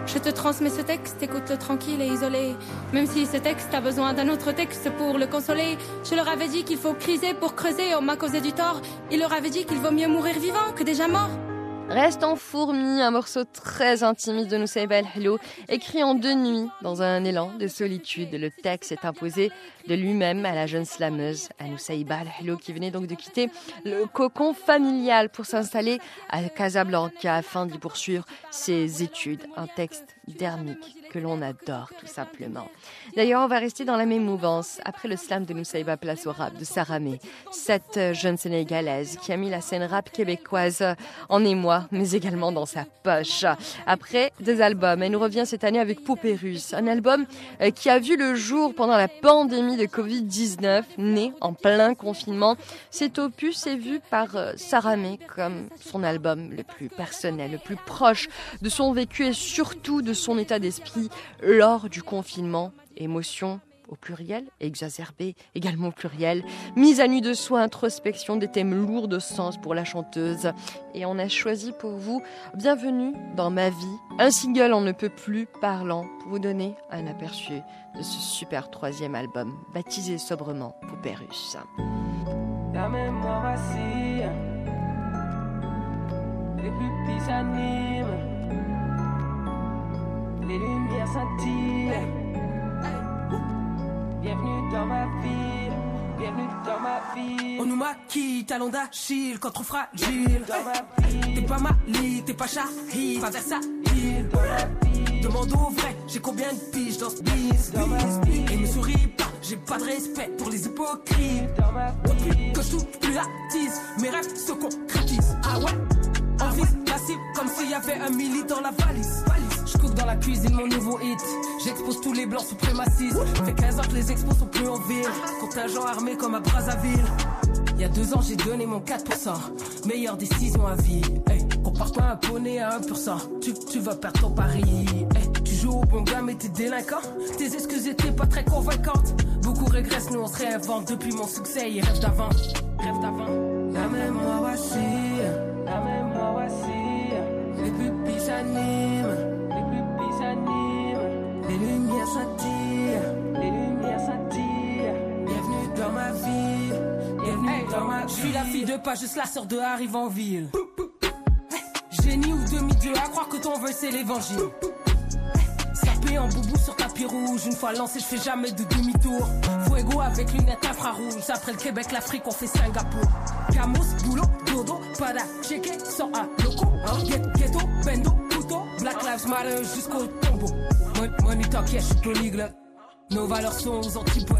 Je te transmets ce texte, écoute-le tranquille et isolé. Même si ce texte a besoin d'un autre texte pour le consoler. Je leur avais dit qu'il faut criser pour creuser, on m'a causé du tort. Il leur avait dit qu'il vaut mieux mourir vivant que déjà mort. Reste en fourmi, un morceau très intimiste de Nusayb El-Hello, écrit en deux nuits, dans un élan de solitude. Le texte est imposé de lui-même à la jeune slameuse Anousaïba El-Hello, qui venait donc de quitter le cocon familial pour s'installer à Casablanca afin d'y poursuivre ses études. Un texte dermique que l'on adore tout simplement. D'ailleurs, on va rester dans la même mouvance. Après le slam de Moussaïba Place au rap de Saramé, cette jeune sénégalaise qui a mis la scène rap québécoise en émoi, mais également dans sa poche. Après deux albums, elle nous revient cette année avec Poupée un album euh, qui a vu le jour pendant la pandémie de Covid-19, né en plein confinement. Cet opus est vu par euh, Saramé comme son album le plus personnel, le plus proche de son vécu et surtout de son état d'esprit lors du confinement. Émotion au pluriel, exacerbée également au pluriel, mise à nu de soi, introspection, des thèmes lourds de sens pour la chanteuse. Et on a choisi pour vous Bienvenue dans ma vie, un single on ne peut plus parlant pour vous donner un aperçu de ce super troisième album baptisé sobrement Poupée russe. La mémoire assise, les petits s'animent les lumières scintillent. Bienvenue dans ma ville, bienvenue dans ma ville. On nous maquille, talon d'Achille, quand trop fragile. T'es pas Mali, t'es pas Shahid, pas versatile. Demande au vrai, j'ai combien de piges dans ce business? Et me souris pas, j'ai pas de respect pour les hypocrites. Depuis que je touche plus la tise, mes rêves se concrétisent. Ah ouais? On vise la cible comme s'il y avait un milli dans la valise. Dans la cuisine mon nouveau hit. J'expose tous les blancs suprémacistes. Fait 15 ans que les expos sont plus en ville. Contingent armé comme à Brazzaville. Il y a deux ans, j'ai donné mon 4%. Meilleure décision à vie. Hey, compare pas un poney à 1%. Tu, vas perdre ton pari. Tu joues au bon gars, mais t'es délinquant. Tes excuses étaient pas très convaincantes. Beaucoup régressent, nous on se. Depuis mon succès, ils rêvent d'avant. Rêvent d'avant. La moi voici. Je suis la fille de pas juste la sœur de arrive en ville. Génie ou demi-dieu, à croire que ton vœu c'est l'évangile. Sapé en boubou sur tapis rouge, une fois lancé, je fais jamais de demi-tour. Fuego avec lunettes infrarouges, après le Québec, l'Afrique, on fait Singapour. Camus, boulot, dodo, pada, checké, sans un loco. Ghetto, bendo, couteau, Black Lives Matter jusqu'au tombeau. Mon- Money talk, yeah, je suis. Nos valeurs sont aux antipodes.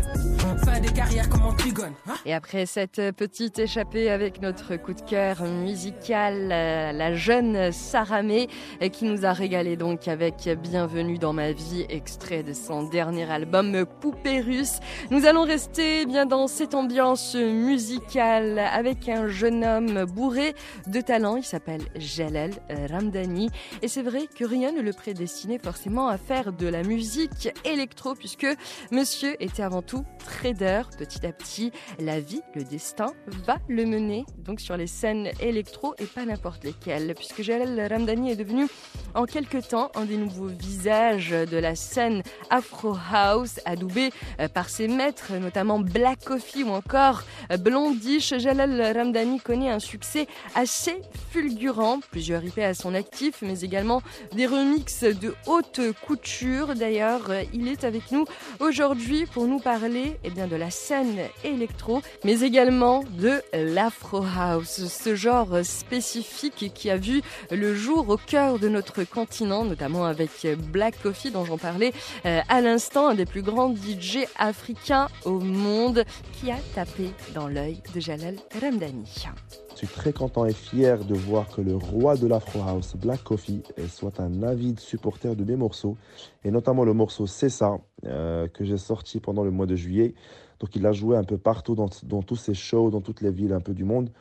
Fin des carrières comme Antigone. Hein? Et après cette petite échappée avec notre coup de cœur musical, euh, la jeune Sarah May, euh, qui nous a régalé donc avec Bienvenue dans ma vie, extrait de son dernier album Poupée russe. Nous allons rester bien dans cette ambiance musicale avec un jeune homme bourré de talent. Il s'appelle Jalal Ramdani. Et c'est vrai que rien ne le prédestinait forcément à faire de la musique électro, puisque monsieur était avant tout trader. Petit à petit, la vie, le destin va le mener donc sur les scènes électro et pas n'importe lesquelles, puisque Jalal Ramdani est devenu en quelque temps un des nouveaux visages de la scène Afro House, adoubé euh, par ses maîtres, notamment Black Coffee ou encore euh, Blondish. Jalal Ramdani connaît un succès assez fulgurant, plusieurs IP à son actif, mais également des remixes de haute couture. D'ailleurs, euh, il est avec nous aujourd'hui pour nous parler eh bien, de la scène électro, mais également de l'Afro House, ce genre spécifique qui a vu le jour au cœur de notre continent, notamment avec Black Coffee dont j'en parlais euh, à l'instant, un des plus grands DJ africains au monde qui a tapé dans l'œil de Jalal Ramdani. Je suis très content et fier de voir que le roi de l'Afro House, Black Coffee, soit un avide supporter de mes morceaux, et notamment le morceau C'est ça, euh, que j'ai sorti pendant le mois de juillet. Donc il a joué un peu partout dans, dans tous ses shows, dans toutes les villes un peu du monde.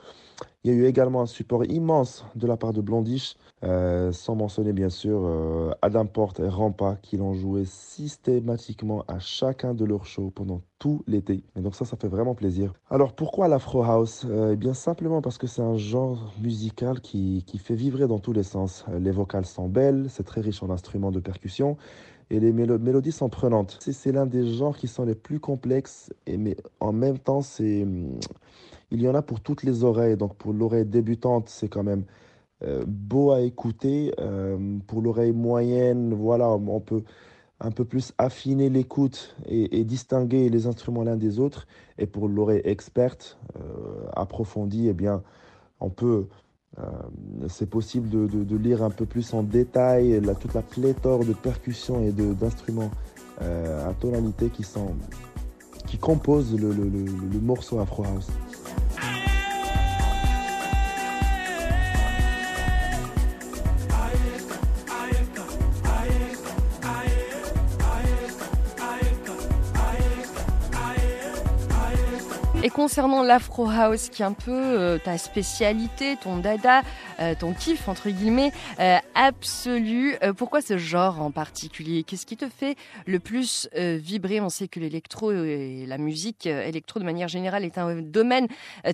Il y a eu également un support immense de la part de Blondish, euh, sans mentionner bien sûr euh, Adam Porte et Rampa qui l'ont joué systématiquement à chacun de leurs shows pendant tout l'été. Et donc ça, ça fait vraiment plaisir. Alors pourquoi l'Afro House? Eh bien simplement parce que c'est un genre musical qui, fait vibrer dans tous les sens. Euh, Les vocales sont belles, c'est très riche en instruments de percussion et les mélo- mélodies sont prenantes. C'est- l'un des genres qui sont les plus complexes, mais en même temps, c'est, hum, il y en a pour toutes les oreilles. Donc pour l'oreille débutante, c'est quand même euh, beau à écouter. Euh, pour l'oreille moyenne, voilà, on peut un peu plus affiner l'écoute et, distinguer les instruments l'un des autres. Et pour l'oreille experte, euh, approfondie, eh bien, on peut c'est possible de, lire un peu plus en détail toute la pléthore de percussions et d'instruments à tonalité qui, composent le- le morceau Afro House. Concernant l'Afro House, qui est un peu euh, ta spécialité, ton dada, euh, ton kiff, entre guillemets, euh, absolu, pourquoi ce genre en particulier? Qu'est-ce qui te fait le plus vibrer? On sait que l'électro et la musique électro, de manière générale, est un domaine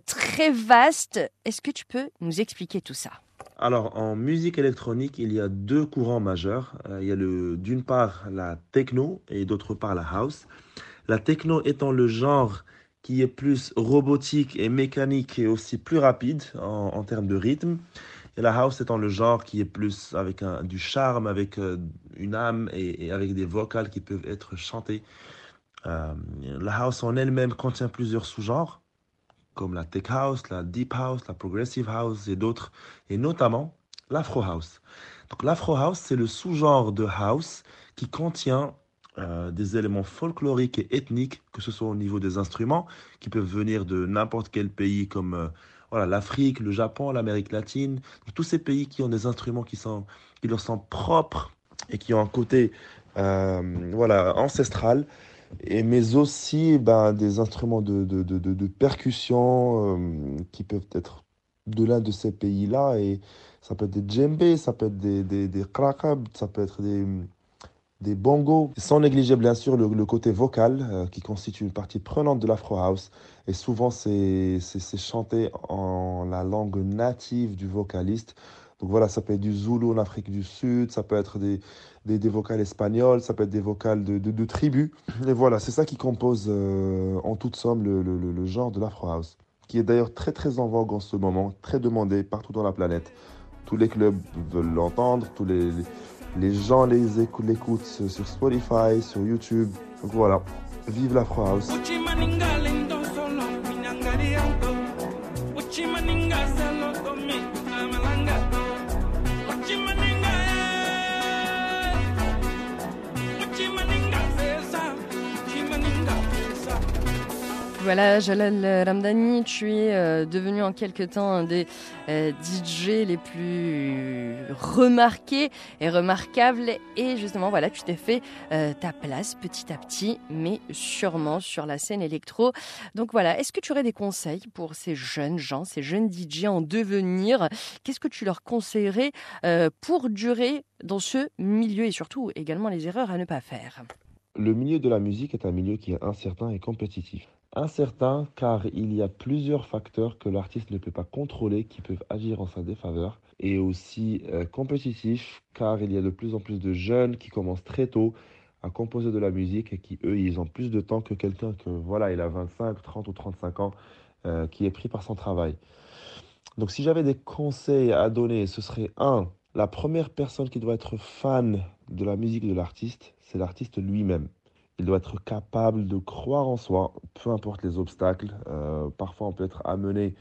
très vaste. Est-ce que tu peux nous expliquer tout ça? Alors, en musique électronique, il y a deux courants majeurs. Il y a d'une part la techno et d'autre part la house. La techno étant le genre qui est plus robotique et mécanique et aussi plus rapide en, termes de rythme. Et la house étant le genre qui est plus avec un- du charme, avec euh, une âme et, et avec des vocales qui peuvent être chantées. Euh, la house en elle-même contient plusieurs sous-genres comme la tech house, la deep house, la progressive house et d'autres, et notamment l'afro house. Donc l'afro house, c'est le sous-genre de house qui contient euh, des éléments folkloriques et ethniques, que ce soit au niveau des instruments, qui peuvent venir de n'importe quel pays comme euh, voilà, l'Afrique, le Japon, l'Amérique latine, tous ces pays qui ont des instruments qui, sont, qui leur sont propres et qui ont un côté euh, voilà, ancestral, et, mais aussi ben, des instruments de, de, de, de percussion qui peuvent être de l'un de ces pays-là. Et ça peut être des djembés, ça peut être des, des, des ça peut être des, des bongos, sans négliger bien sûr le, côté vocal euh, qui constitue une partie prenante de l'Afro House. Et souvent, c'est chanté en la langue native du vocaliste. Donc voilà, ça peut être du zoulou en Afrique du Sud, ça peut être des, des, des vocales espagnoles, ça peut être des vocales de, de, tribus. Et voilà, c'est ça qui compose euh, en toute somme le, le, le genre de l'Afro House, qui est d'ailleurs très très en vogue en ce moment, très demandé partout dans la planète. Tous les clubs veulent l'entendre, tous les, les, gens les écoutent, l'écoutent sur Spotify, sur YouTube. Donc voilà, vive l'Afro House. Voilà, Jalal Ramdani, tu es euh, devenu en quelque temps un des euh, DJ les plus remarqués et remarquables. Et justement, voilà, tu t'es fait euh, ta place petit à petit, mais sûrement sur la scène électro. Donc voilà, est-ce que tu aurais des conseils pour ces jeunes gens, ces jeunes DJ en devenir? Qu'est-ce que tu leur conseillerais pour durer dans ce milieu et surtout également les erreurs à ne pas faire? Le milieu de la musique est un milieu qui est incertain et compétitif. Incertain car il y a plusieurs facteurs que l'artiste ne peut pas contrôler qui peuvent agir en sa défaveur et aussi euh, compétitif car il y a de plus en plus de jeunes qui commencent très tôt à composer de la musique et qui eux ils ont plus de temps que quelqu'un que voilà il a 25, 30 ou 35 ans euh, qui est pris par son travail. Donc si j'avais des conseils à donner, ce serait un, la première personne qui doit être fan de la musique de l'artiste, c'est l'artiste lui-même. Il doit être capable de croire en soi, peu importe les obstacles. Euh, parfois, on peut être amené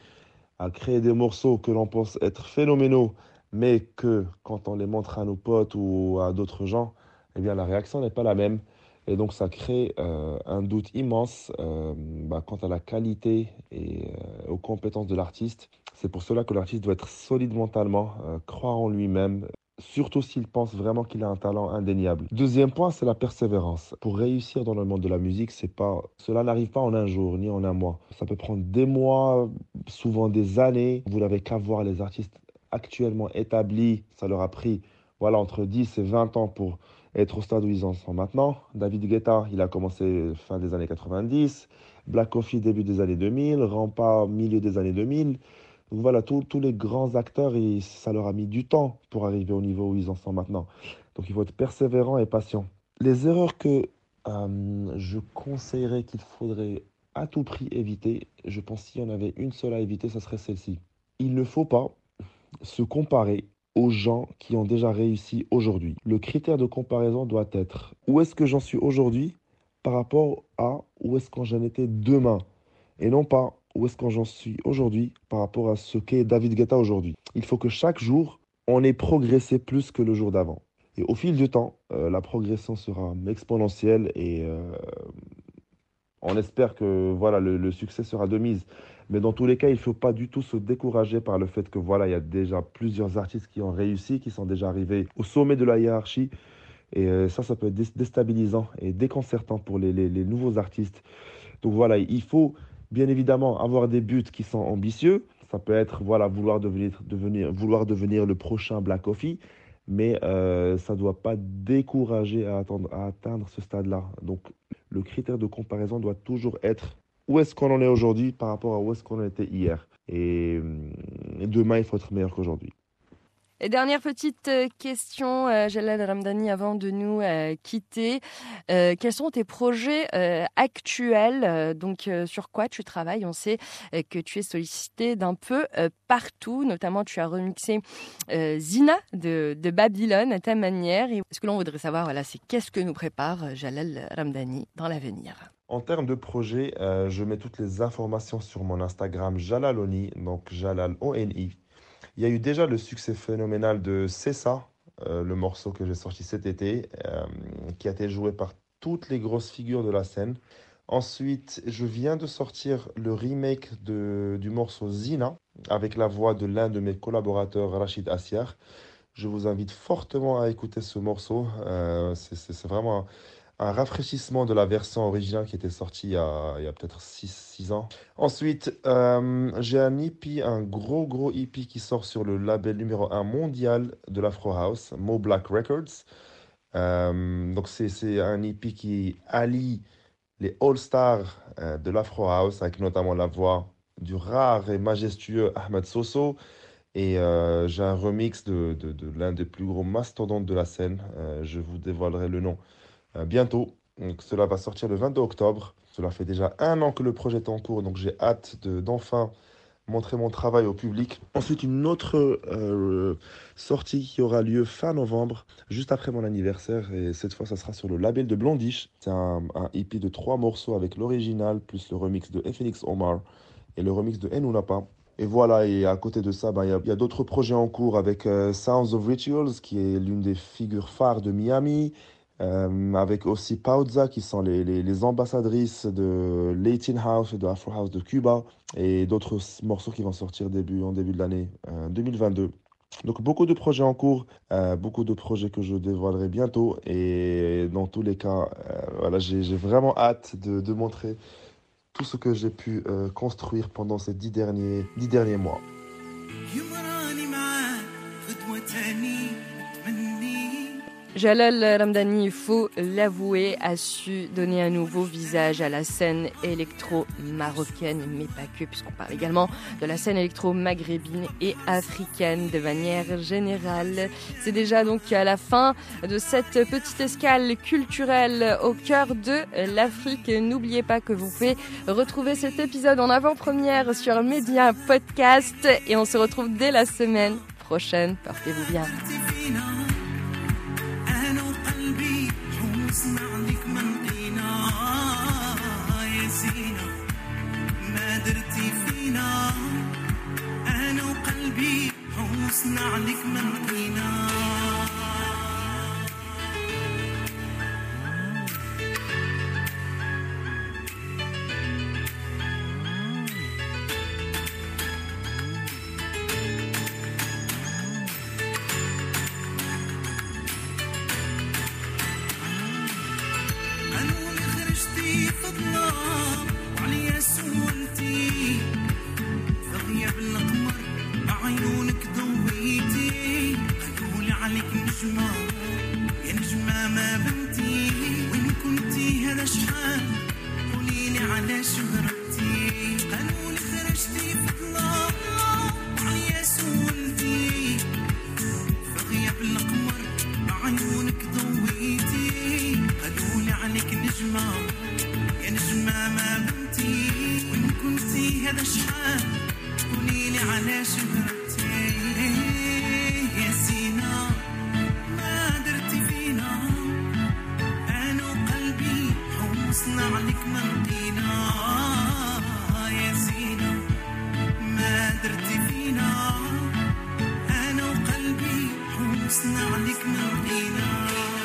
à créer des morceaux que l'on pense être phénoménaux, mais que quand on les montre à nos potes ou à d'autres gens, eh bien, la réaction n'est pas la même. Et donc, ça crée euh, un doute immense euh, bah, quant à la qualité et aux compétences de l'artiste. C'est pour cela que l'artiste doit être solide mentalement, croire en lui-même, surtout s'il pense vraiment qu'il a un talent indéniable. Deuxième point, c'est la persévérance. Pour réussir dans le monde de la musique, c'est pas, cela n'arrive pas en un jour ni en un mois. Ça peut prendre des mois, souvent des années. Vous n'avez qu'à voir les artistes actuellement établis. Ça leur a pris, voilà, entre 10 et 20 ans pour être au stade où ils en sont maintenant. David Guetta, il a commencé fin des années 90. Black Coffee, début des années 2000. Rampa, milieu des années 2000. Donc voilà, tous les grands acteurs, et ça leur a mis du temps pour arriver au niveau où ils en sont maintenant. Donc il faut être persévérant et patient. Les erreurs que euh, je conseillerais qu'il faudrait à tout prix éviter, je pense qu'il y en avait une seule à éviter, ce serait celle-ci. Il ne faut pas se comparer aux gens qui ont déjà réussi aujourd'hui. Le critère de comparaison doit être où est-ce que j'en suis aujourd'hui par rapport à où est-ce que j'en étais demain? Et non pas où est-ce que j'en suis aujourd'hui par rapport à ce qu'est David Guetta aujourd'hui? Il faut que chaque jour, on ait progressé plus que le jour d'avant. Et au fil du temps, euh, la progression sera exponentielle et euh, on espère que voilà, le, succès sera de mise. Mais dans tous les cas, il ne faut pas du tout se décourager par le fait que voilà, il y a déjà plusieurs artistes qui ont réussi, qui sont déjà arrivés au sommet de la hiérarchie. Et euh, ça, ça peut être déstabilisant et déconcertant pour les nouveaux artistes. Donc voilà, il faut bien évidemment avoir des buts qui sont ambitieux. Ça peut être voilà, vouloir, devenir, devenir, vouloir devenir le prochain Black Coffee, mais euh, ça ne doit pas décourager à, atteindre ce stade-là. Donc le critère de comparaison doit toujours être où est-ce qu'on en est aujourd'hui par rapport à où est-ce qu'on était hier. Et, et demain, il faut être meilleur qu'aujourd'hui. Et dernière petite question, euh, Jalal Ramdani, avant de nous euh, quitter. Euh, quels sont tes projets euh, actuels? Donc, euh, sur quoi tu travailles? On sait que tu es sollicité d'un peu partout. Notamment, tu as remixé Zina de, Babylone à ta manière. Et ce que l'on voudrait savoir, voilà, c'est qu'est-ce que nous prépare Jalal Ramdani dans l'avenir? En termes de projet, euh, je mets toutes les informations sur mon Instagram Jalaloni, donc Jalal O-N-I. Il y a eu déjà le succès phénoménal de Cessa, euh, le morceau que j'ai sorti cet été, euh, qui a été joué par toutes les grosses figures de la scène. Ensuite, je viens de sortir le remake de, du morceau Zina, avec la voix de l'un de mes collaborateurs, Rachid Assiar. Je vous invite fortement à écouter ce morceau. Euh, c'est vraiment un rafraîchissement de la version originale qui était sortie il y a, peut-être 6 ans. Ensuite, euh, j'ai un EP, un gros gros EP qui sort sur le label numéro 1 mondial de l'Afro House, Mo Black Records. Euh, donc c'est un EP qui allie les all-stars euh, de l'Afro House avec notamment la voix du rare et majestueux Ahmed Soso. Et j'ai un remix de, de, de l'un des plus gros mastodontes de la scène. je vous dévoilerai le nom bientôt. Donc, cela va sortir le 22 octobre. Cela fait déjà un an que le projet est en cours, donc j'ai hâte d'enfin montrer mon travail au public. Ensuite, une autre euh, sortie qui aura lieu fin novembre, juste après mon anniversaire, et cette fois, ça sera sur le label de Blondish. C'est un, un, EP de trois morceaux avec l'original, plus le remix de Phoenix Omar et le remix de Enunapa. Et voilà, et à côté de ça, ben, il y a, d'autres projets en cours avec euh, Sounds of Rituals, qui est l'une des figures phares de Miami. Euh, avec aussi Pauza qui sont les, les, ambassadrices de Latin House et de Afro House de Cuba et d'autres morceaux qui vont sortir début, en début de l'année 2022. Euh, Donc beaucoup de projets en cours, euh, beaucoup de projets que je dévoilerai bientôt et dans tous les cas, voilà, j'ai vraiment hâte de, de, montrer tout ce que j'ai pu construire pendant ces dix derniers, dix derniers mois. Jalal Ramdani, il faut l'avouer, a su donner un nouveau visage à la scène électro-marocaine, mais pas que, puisqu'on parle également de la scène électro-maghrébine et africaine de manière générale. C'est déjà donc à la fin de cette petite escale culturelle au cœur de l'Afrique. N'oubliez pas que vous pouvez retrouver cet épisode en avant-première sur Média Podcast et on se retrouve dès la semaine prochaine. Portez-vous bien. أسمع لك من قناه It's not like no,